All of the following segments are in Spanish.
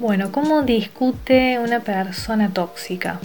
Bueno, ¿cómo discute una persona tóxica?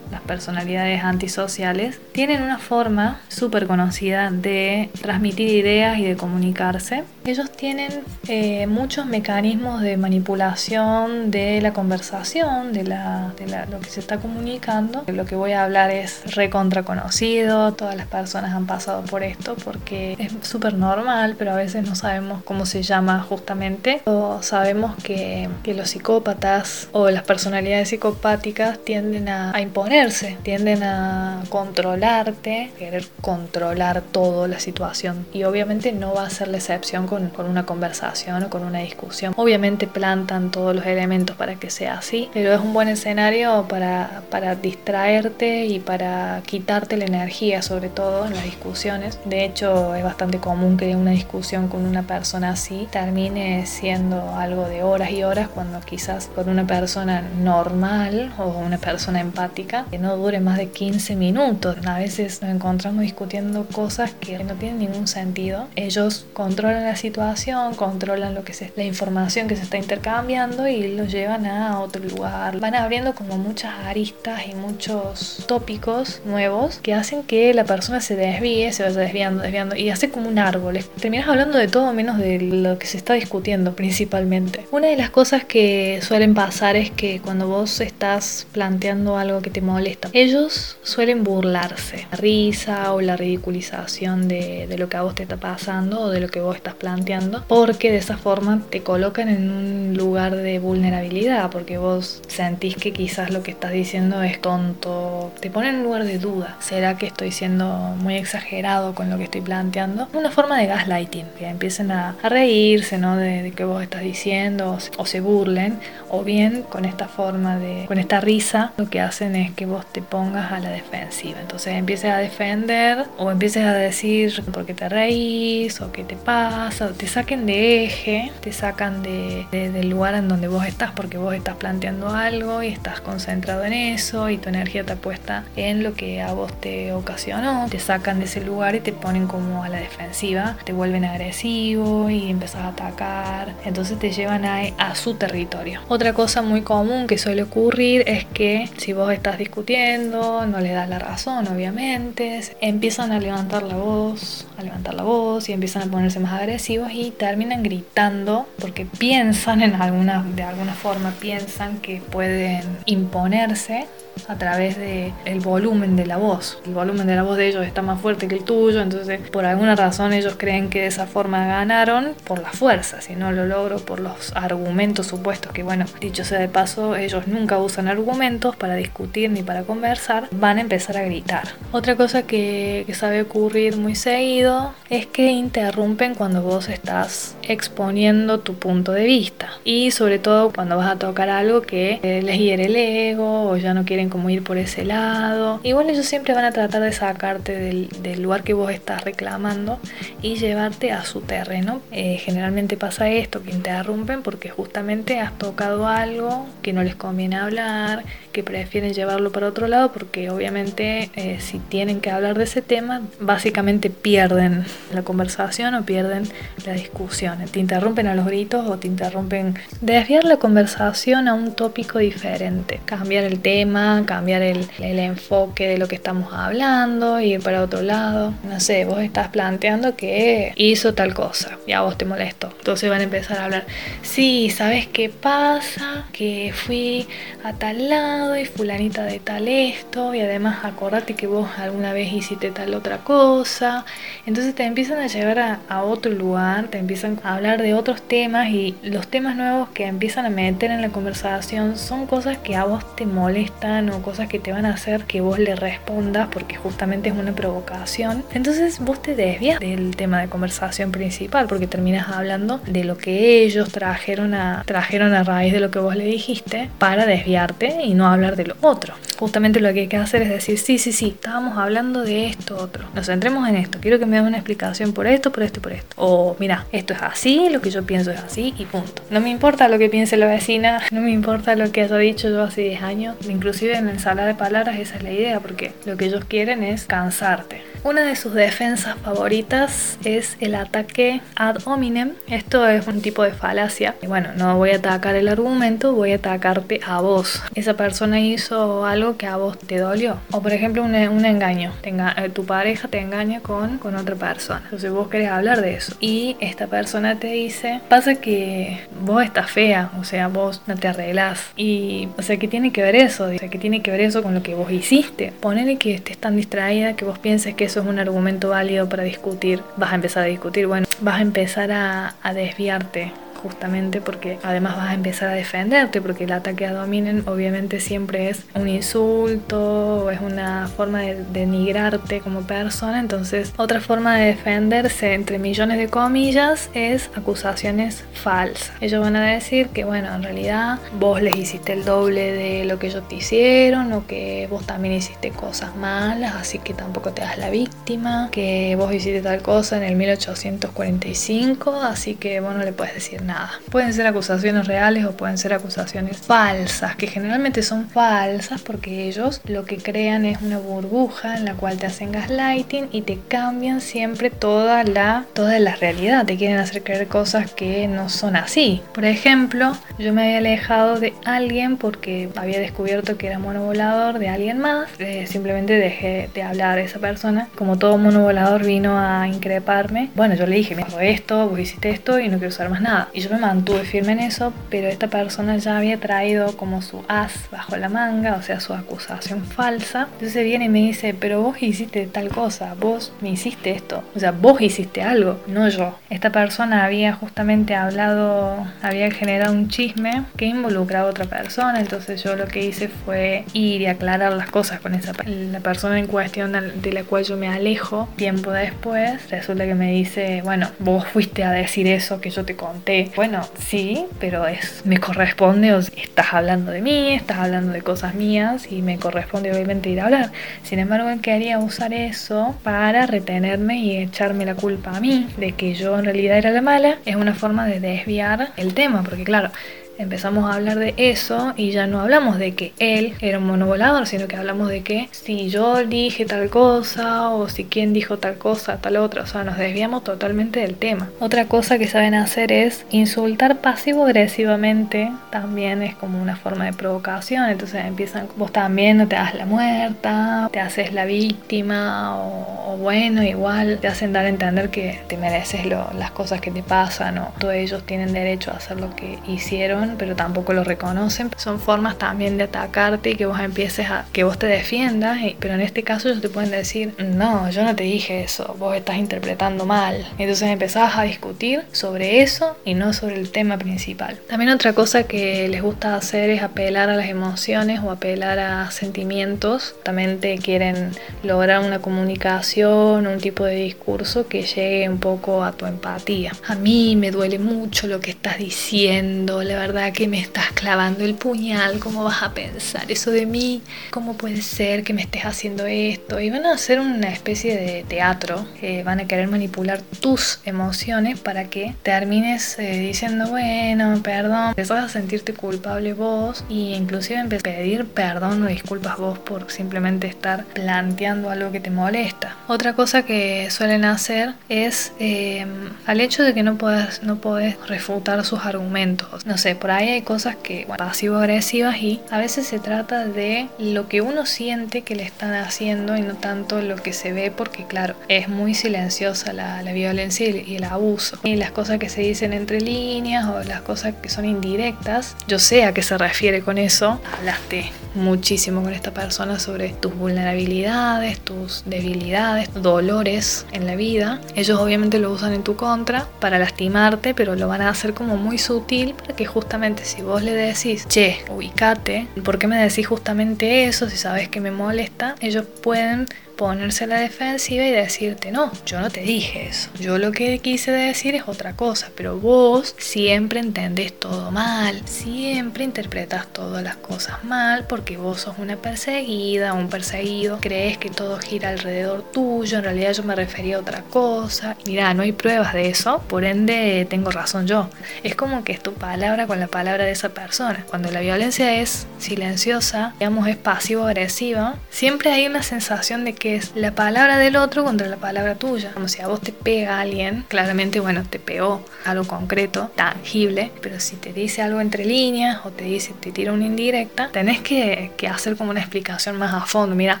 Las personalidades antisociales, tienen una forma súper conocida de transmitir ideas y de comunicarse. Ellos tienen eh, muchos mecanismos de manipulación de la conversación, de, la, de lo que se está comunicando. Lo que voy a hablar es recontra conocido, todas las personas han pasado por esto porque es súper normal, pero a veces no sabemos cómo se llama justamente. O sabemos que, que los psicópatas o las personalidades psicopáticas tienden a imponer tienden a controlarte, querer controlar todo la situación. Y obviamente no va a ser la excepción con, con una conversación o con una discusión. Obviamente plantan todos los elementos para que sea así, pero es un buen escenario para, para distraerte y para quitarte la energía, sobre todo en las discusiones. De hecho, es bastante común que una discusión con una persona así termine siendo algo de horas y horas cuando quizás con una persona normal o una persona empática que no dure más de 15 minutos. A veces nos encontramos discutiendo cosas que no tienen ningún sentido. Ellos controlan la situación, controlan lo que es la información que se está intercambiando y lo llevan a otro lugar. Van abriendo como muchas aristas y muchos tópicos nuevos que hacen que la persona se desvíe, se vaya desviando, desviando y hace como un árbol. Terminas hablando de todo menos de lo que se está discutiendo principalmente. Una de las cosas que suelen pasar es que cuando vos estás planteando algo que te molesta, ellos suelen burlarse, la risa o la ridiculización de, de, lo que a vos te está pasando o de lo que vos estás planteando, porque de esa forma te colocan en un lugar de vulnerabilidad, porque vos sentís que quizás lo que estás diciendo es tonto, te ponen en un lugar de duda. ¿Será que estoy siendo muy exagerado con lo que estoy planteando? Una forma de gaslighting, que empiecen a, a reírse ¿no? de, de, que vos estás diciendo o, o se burlen, o bien con esta forma de, con esta risa, lo que hacen es que vos te pongas a la defensiva. Entonces empieces a defender o empieces a decir por qué te reís o qué te pasa, te saquen de eje, te sacan de, de, del lugar en donde vos estás porque vos estás planteando algo y estás concentrado en eso y tu energía está puesta en lo que a vos te ocasionó, te sacan de ese lugar y te ponen como a la defensiva, te vuelven agresivo y empezás a atacar, entonces te llevan a, a su territorio. Otra cosa muy común que suele ocurrir es que si vos estás discutiendo no le das la razón, obviamente, empiezan a levantar la voz, a levantar la voz y empiezan a ponerse más agresivos y terminan gritando porque piensan en alguna, de alguna forma, piensan que pueden imponerse a través del el volumen de la voz. El volumen de la voz de ellos está más fuerte que el tuyo, entonces por alguna razón ellos creen que de esa forma ganaron por la fuerza, si no lo logro por los argumentos supuestos, que bueno, dicho sea de paso, ellos nunca usan argumentos para discutir ni para conversar, van a empezar a gritar. Otra cosa que, que sabe ocurrir muy seguido es que interrumpen cuando vos estás exponiendo tu punto de vista y sobre todo cuando vas a tocar algo que les hiere el ego o ya no quieren como ir por ese lado. Igual ellos siempre van a tratar de sacarte del, del lugar que vos estás reclamando y llevarte a su terreno. Eh, generalmente pasa esto, que interrumpen porque justamente has tocado algo que no les conviene hablar, que prefieren llevarlo para otro lado porque obviamente eh, si tienen que hablar de ese tema, básicamente pierden la conversación o pierden la discusión. Te interrumpen a los gritos o te interrumpen desviar la conversación a un tópico diferente, cambiar el tema cambiar el, el, enfoque de lo que estamos hablando, ir para otro lado. No sé, vos estás planteando que hizo tal cosa y a vos te molesto. Entonces van a empezar a hablar, sí, ¿sabes qué pasa? Que fui a tal lado y fulanita de tal esto y además acordate que vos alguna vez hiciste tal otra cosa. Entonces te empiezan a llevar a, a otro lugar, te empiezan a hablar de otros temas y los temas nuevos que empiezan a meter en la conversación son cosas que a vos te molestan o cosas que te van a hacer que vos le respondas porque justamente es una provocación. Entonces vos te desvías del tema de conversación principal porque terminas hablando de lo que ellos trajeron a, trajeron a raíz de lo que vos le dijiste para desviarte y no hablar de lo otro. Justamente lo que hay que hacer es decir, sí, sí, sí, estábamos hablando de esto otro. Nos centremos en esto. Quiero que me des una explicación por esto, por esto, por esto. O mira, esto es así, lo que yo pienso es así y punto. No me importa lo que piense la vecina, no me importa lo que haya dicho yo hace 10 años, inclusive en la ensalada de palabras esa es la idea, porque lo que ellos quieren es cansarte. Una de sus defensas favoritas es el ataque ad hominem. Esto es un tipo de falacia. Y bueno, no voy a atacar el argumento, voy a atacarte a vos. Esa persona hizo algo que a vos te dolió. O por ejemplo, un, un engaño. Eh, tu pareja te engaña con, con otra persona. Entonces vos querés hablar de eso. Y esta persona te dice, pasa que vos estás fea, o sea, vos no te arreglás. Y, o sea, ¿qué tiene que ver eso? O sea, ¿qué tiene que ver eso con lo que vos hiciste? Ponele que estés tan distraída que vos pienses que eso es un argumento válido para discutir. Vas a empezar a discutir, bueno, vas a empezar a, desviarte justamente porque además vas a empezar a defenderte, porque el ataque a dominen obviamente siempre es un insulto, o es una forma de denigrarte como persona, entonces otra forma de defenderse entre millones de comillas es acusaciones falsas. Ellos van a decir que bueno, en realidad vos les hiciste el doble de lo que ellos te hicieron o que vos también hiciste cosas malas, así que tampoco te das la víctima, que vos hiciste tal cosa en el 1845, así que vos no le puedes decir nada Pueden ser acusaciones reales o pueden ser acusaciones falsas, que generalmente son falsas porque ellos lo que crean es una burbuja en la cual te hacen gaslighting y te cambian siempre toda la, toda la realidad. Te quieren hacer creer cosas que no son así. Por ejemplo, yo me había alejado de alguien porque había descubierto que era monovolador de alguien más. Eh, simplemente dejé de hablar a esa persona. Como todo monovolador vino a increparme. Bueno, yo le dije, me esto, vos hiciste esto y no quiero usar más nada. Yo me mantuve firme en eso, pero esta persona ya había traído como su as bajo la manga, o sea, su acusación falsa. Entonces viene y me dice, pero vos hiciste tal cosa, vos me hiciste esto, o sea, vos hiciste algo, no yo. Esta persona había justamente hablado, había generado un chisme que involucraba a otra persona, entonces yo lo que hice fue ir y aclarar las cosas con esa la persona en cuestión de la cual yo me alejo. Tiempo después, resulta que me dice, bueno, vos fuiste a decir eso que yo te conté bueno, sí, pero es me corresponde, o estás hablando de mí, estás hablando de cosas mías y me corresponde obviamente ir a hablar. Sin embargo, él quería usar eso para retenerme y echarme la culpa a mí de que yo en realidad era la mala. Es una forma de desviar el tema, porque claro, empezamos a hablar de eso y ya no hablamos de que él era un monovolador, sino que hablamos de que si yo dije tal cosa o si quien dijo tal cosa, tal otra, o sea, nos desviamos totalmente del tema. Otra cosa que saben hacer es insultar pasivo-agresivamente, también es como una forma de provocación, entonces empiezan, vos también no te das la muerta, te haces la víctima o, bueno, igual te hacen dar a entender que te mereces las cosas que te pasan o todos ellos tienen derecho a hacer lo que hicieron pero tampoco lo reconocen. Son formas también de atacarte y que vos empieces a que vos te defiendas, pero en este caso ellos te pueden decir, no, yo no te dije eso, vos estás interpretando mal. Entonces empezás a discutir sobre eso y no sobre el tema principal. También otra cosa que les gusta hacer es apelar a las emociones o apelar a sentimientos. También te quieren lograr una comunicación, un tipo de discurso que llegue un poco a tu empatía. A mí me duele mucho lo que estás diciendo, la verdad que me estás clavando el puñal, ¿cómo vas a pensar eso de mí? ¿Cómo puede ser que me estés haciendo esto? Y van a hacer una especie de teatro, van a querer manipular tus emociones para que termines eh, diciendo, bueno, perdón, empezás a sentirte culpable vos y inclusive a pedir perdón o disculpas vos por simplemente estar planteando algo que te molesta. Otra cosa que suelen hacer es eh, al hecho de que no puedes, no podés refutar sus argumentos. No sé, por ahí hay cosas que, bueno, pasivo-agresivas y a veces se trata de lo que uno siente que le están haciendo y no tanto lo que se ve porque, claro, es muy silenciosa la, la violencia y el abuso. Y las cosas que se dicen entre líneas o las cosas que son indirectas, yo sé a qué se refiere con eso. Hablaste muchísimo con esta persona sobre tus vulnerabilidades, tus debilidades, dolores en la vida. Ellos obviamente lo usan en tu contra para lastimarte, pero lo van a hacer como muy sutil para que justamente si vos le decís, che, ubicate, ¿por qué me decís justamente eso si sabes que me molesta? Ellos pueden ponerse a la defensiva y decirte, no, yo no te dije eso, yo lo que quise decir es otra cosa, pero vos siempre entendés todo mal, siempre interpretas todas las cosas mal porque vos sos una perseguida, un perseguido, crees que todo gira alrededor tuyo, en realidad yo me refería a otra cosa, mira, no hay pruebas de eso, por ende tengo razón yo, es como que es tu palabra con la palabra de esa persona, cuando la violencia es silenciosa, digamos es pasivo-agresiva, siempre hay una sensación de que que es la palabra del otro contra la palabra tuya. Como si a vos te pega alguien, claramente, bueno, te pegó algo concreto, tangible, pero si te dice algo entre líneas o te dice, te tira una indirecta, tenés que, que hacer como una explicación más a fondo. Mira,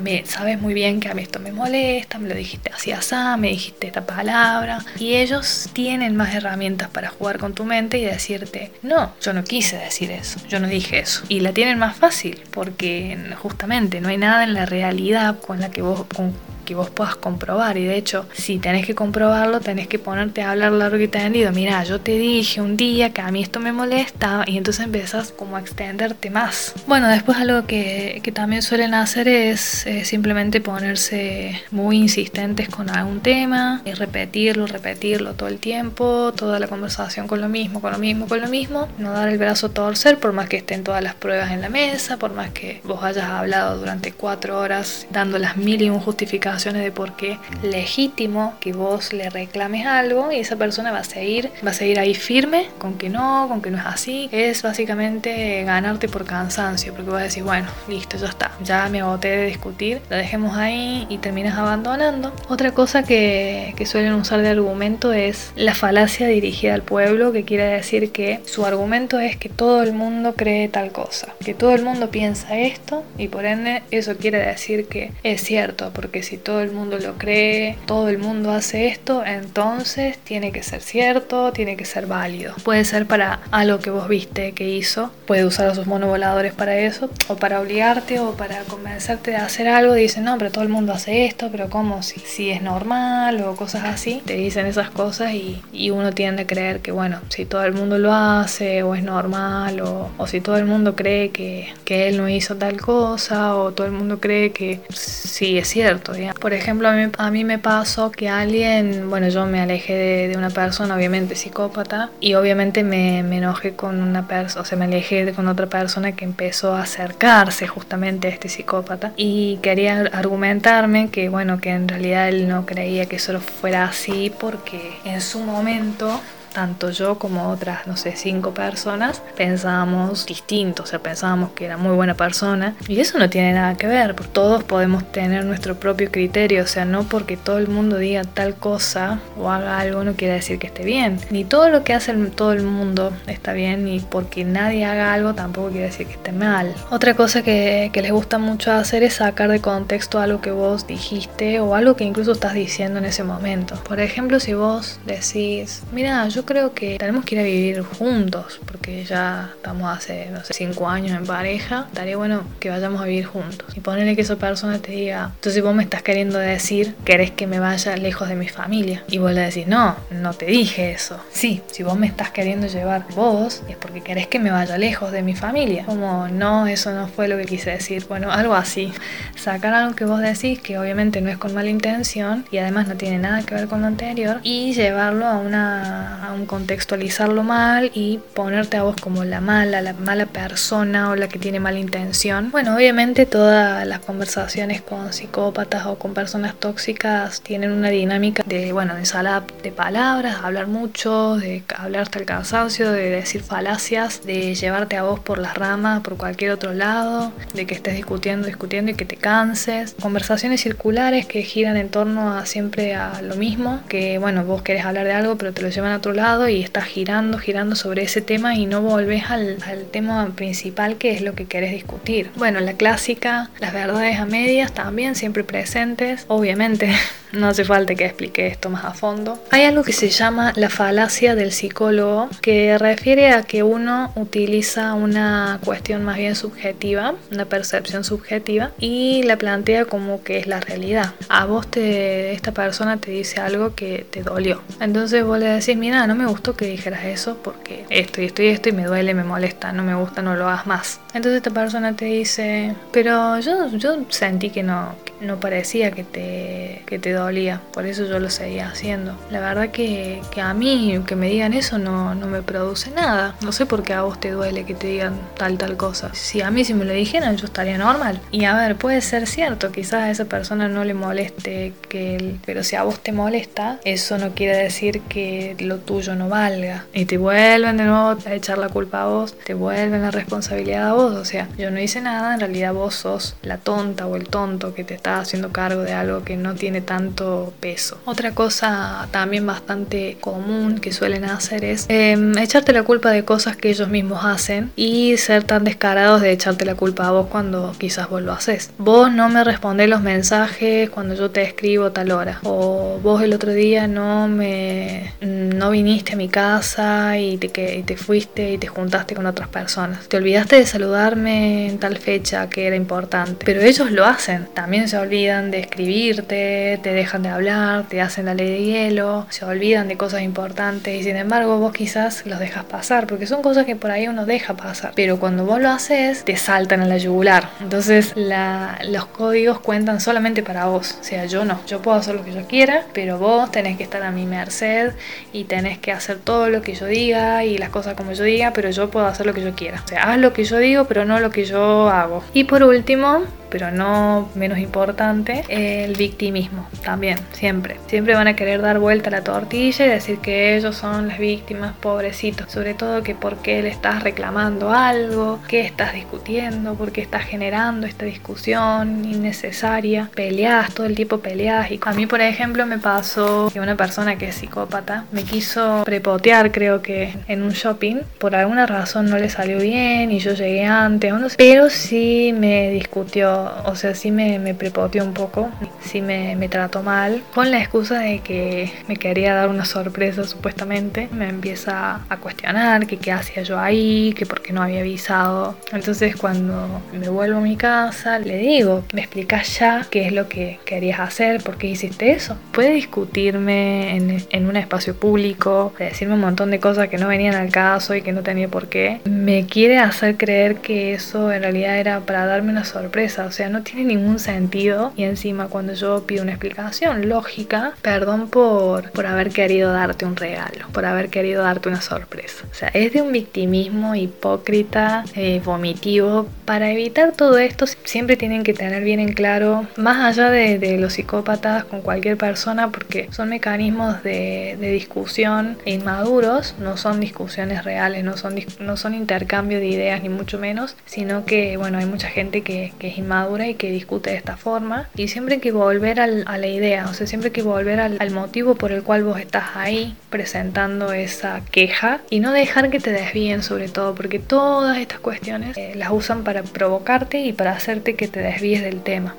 me sabes muy bien que a mí esto me molesta, me lo dijiste así, así, me dijiste esta palabra. Y ellos tienen más herramientas para jugar con tu mente y decirte, no, yo no quise decir eso, yo no dije eso. Y la tienen más fácil porque justamente no hay nada en la realidad con la que vos, con, que vos puedas comprobar. Y de hecho, si tenés que comprobarlo, tenés que ponerte a hablar largo y tendido. Mira, yo te dije un día que a mí esto me molesta y entonces empezás como a extenderte más. Bueno, después algo que, que también suelen hacer es eh, simplemente ponerse muy insistentes con algún tema y repetirlo, repetirlo todo el tiempo, toda la conversación con lo mismo, con lo mismo, con lo mismo. No dar el brazo a torcer por más que estén todas las pruebas en la mesa, por más que vos hayas hablado durante cuatro horas dando las mil y un justificaciones de por qué legítimo que vos le reclames algo y esa persona va a seguir, va a seguir ahí firme con que no, con que no es así. Es básicamente ganarte por cansancio, porque vas a decir, bueno, listo, ya está, ya me agoté de discutir, la dejemos ahí y terminas abandonando. Otra cosa que, que suelen usar de argumento es la falacia dirigida al pueblo, que quiere decir que su argumento es que todo el mundo cree tal cosa, que todo el mundo piensa esto y por ende eso quiere decir que es cierto, porque si todo el mundo lo cree, todo el mundo hace esto, entonces tiene que ser cierto, tiene que ser válido. Puede ser para algo que vos viste que hizo, puede usar a sus monovoladores para eso, o para obligarte o para convencerte de hacer algo, dicen, no, pero todo el mundo hace esto, pero ¿cómo? Si, si es normal o cosas así, te dicen esas cosas y, y, uno tiende a creer que, bueno, si todo el mundo lo hace o es normal, o, o si todo el mundo cree que, que él no hizo tal cosa, o todo el mundo cree que sí es cierto, por ejemplo, a mí, me pasó que alguien, bueno, yo me alejé de, una persona, obviamente psicópata, y obviamente me, enojé con una persona, o sea, me alejé con otra persona que empezó a acercarse justamente a este psicópata y quería argumentarme que, bueno, que en realidad él no creía que eso fuera así porque en su momento tanto yo como otras, no sé, cinco personas, pensábamos distinto, o sea, pensábamos que era muy buena persona. Y eso no tiene nada que ver, todos podemos tener nuestro propio criterio, o sea, no porque todo el mundo diga tal cosa o haga algo no quiere decir que esté bien. Ni todo lo que hace todo el mundo está bien, ni porque nadie haga algo tampoco quiere decir que esté mal. Otra cosa que, que les gusta mucho hacer es sacar de contexto algo que vos dijiste o algo que incluso estás diciendo en ese momento. Por ejemplo, si vos decís, mira, yo creo que tenemos que ir a vivir juntos, porque ya estamos hace, no sé, cinco años en pareja. Estaría bueno que vayamos a vivir juntos. Y ponerle que esa persona te diga, entonces vos me estás queriendo decir, querés que me vaya lejos de mi familia. Y vos le decís, no, no te dije eso. Sí, si vos me estás queriendo llevar vos, es porque querés que me vaya lejos de mi familia. Como, no, eso no fue lo que quise decir. Bueno, algo así. Sacar algo que vos decís, que obviamente no es con mala intención y además no tiene nada que ver con lo anterior, y llevarlo a una un contextualizarlo mal y ponerte a vos como la mala, la mala persona o la que tiene mala intención. Bueno, obviamente todas las conversaciones con psicópatas o con personas tóxicas tienen una dinámica de, bueno, ensalada de palabras, hablar mucho, de hablar hasta el cansancio, de decir falacias, de llevarte a vos por las ramas, por cualquier otro lado, de que estés discutiendo, discutiendo y que te canses. Conversaciones circulares que giran en torno a siempre a lo mismo, que bueno, vos querés hablar de algo pero te lo llevan a otro y estás girando, girando sobre ese tema y no volvés al, al tema principal que es lo que querés discutir. Bueno, la clásica, las verdades a medias también siempre presentes, obviamente no hace falta que explique esto más a fondo. Hay algo que se llama la falacia del psicólogo, que refiere a que uno utiliza una cuestión más bien subjetiva, una percepción subjetiva, y la plantea como que es la realidad. A vos te, esta persona te dice algo que te dolió. Entonces vos le decís, mira, no me gustó que dijeras eso porque esto y esto y esto y me duele, me molesta, no me gusta, no lo hagas más. Entonces esta persona te dice, pero yo, yo sentí que no, no parecía que te, que te dolía, por eso yo lo seguía haciendo. La verdad que, que a mí que me digan eso no, no me produce nada. No sé por qué a vos te duele que te digan tal tal cosa. Si a mí si me lo dijeran yo estaría normal. Y a ver, puede ser cierto, quizás a esa persona no le moleste que él, pero si a vos te molesta, eso no quiere decir que lo tuyo no valga. Y te vuelven de nuevo a echar la culpa a vos, te vuelven la responsabilidad a vos. O sea, yo no hice nada, en realidad vos sos la tonta o el tonto que te está haciendo cargo de algo que no tiene tanto peso. Otra cosa también bastante común que suelen hacer es em, echarte la culpa de cosas que ellos mismos hacen y ser tan descarados de echarte la culpa a vos cuando quizás vos lo haces. Vos no me respondés los mensajes cuando yo te escribo tal hora. O vos el otro día no me no viniste a mi casa y te, que, y te fuiste y te juntaste con otras personas. Te olvidaste de saludarme en tal fecha que era importante. Pero ellos lo hacen. También se olvidan de escribirte, te dejan de hablar, te hacen la ley de hielo, se olvidan de cosas importantes y sin embargo vos quizás los dejas pasar porque son cosas que por ahí uno deja pasar. Pero cuando vos lo haces, te saltan a la yugular. Entonces los códigos cuentan solamente para vos. O sea, yo no. Yo puedo hacer lo que yo quiera, pero vos tenés que estar a mi merced y tenés que hacer todo lo que yo diga y las cosas como yo diga, pero yo puedo hacer lo que yo quiera. O sea, haz lo que yo digo, pero no lo que yo hago. Y por último, pero no menos importante, el victimismo también, siempre. Siempre van a querer dar vuelta a la tortilla y decir que ellos son las víctimas, pobrecitos. Sobre todo que por qué le estás reclamando algo, qué estás discutiendo, por qué estás generando esta discusión innecesaria. Peleas, todo el tiempo peleas. Y a mí, por ejemplo, me pasó que una persona que es psicópata me quiso prepotear, creo que en un shopping. Por alguna razón no le salió bien y yo llegué antes, pero sí me discutió o sea, sí me, me prepoteó un poco, sí me, me trató mal, con la excusa de que me quería dar una sorpresa supuestamente. Me empieza a cuestionar que qué hacía yo ahí, que por qué no había avisado. Entonces cuando me vuelvo a mi casa, le digo, me explicas ya qué es lo que querías hacer, por qué hiciste eso. Puede discutirme en, en un espacio público, decirme un montón de cosas que no venían al caso y que no tenía por qué. Me quiere hacer creer que eso en realidad era para darme una sorpresa o sea, no tiene ningún sentido. Y encima cuando yo pido una explicación lógica, perdón por, por haber querido darte un regalo, por haber querido darte una sorpresa. O sea, es de un victimismo hipócrita, eh, vomitivo. Para evitar todo esto, siempre tienen que tener bien en claro, más allá de, los psicópatas con cualquier persona, porque son mecanismos de, discusión inmaduros, no son discusiones reales, no son, no son intercambio de ideas, ni mucho menos, sino que, bueno, hay mucha gente que, que es inmadura y que discute de esta forma. Y siempre hay que volver a la idea, o sea, siempre hay que volver al, motivo por el cual vos estás ahí presentando esa queja y no dejar que te desvíen sobre todo, porque todas estas cuestiones eh, las usan para provocarte y para hacerte que te desvíes del tema.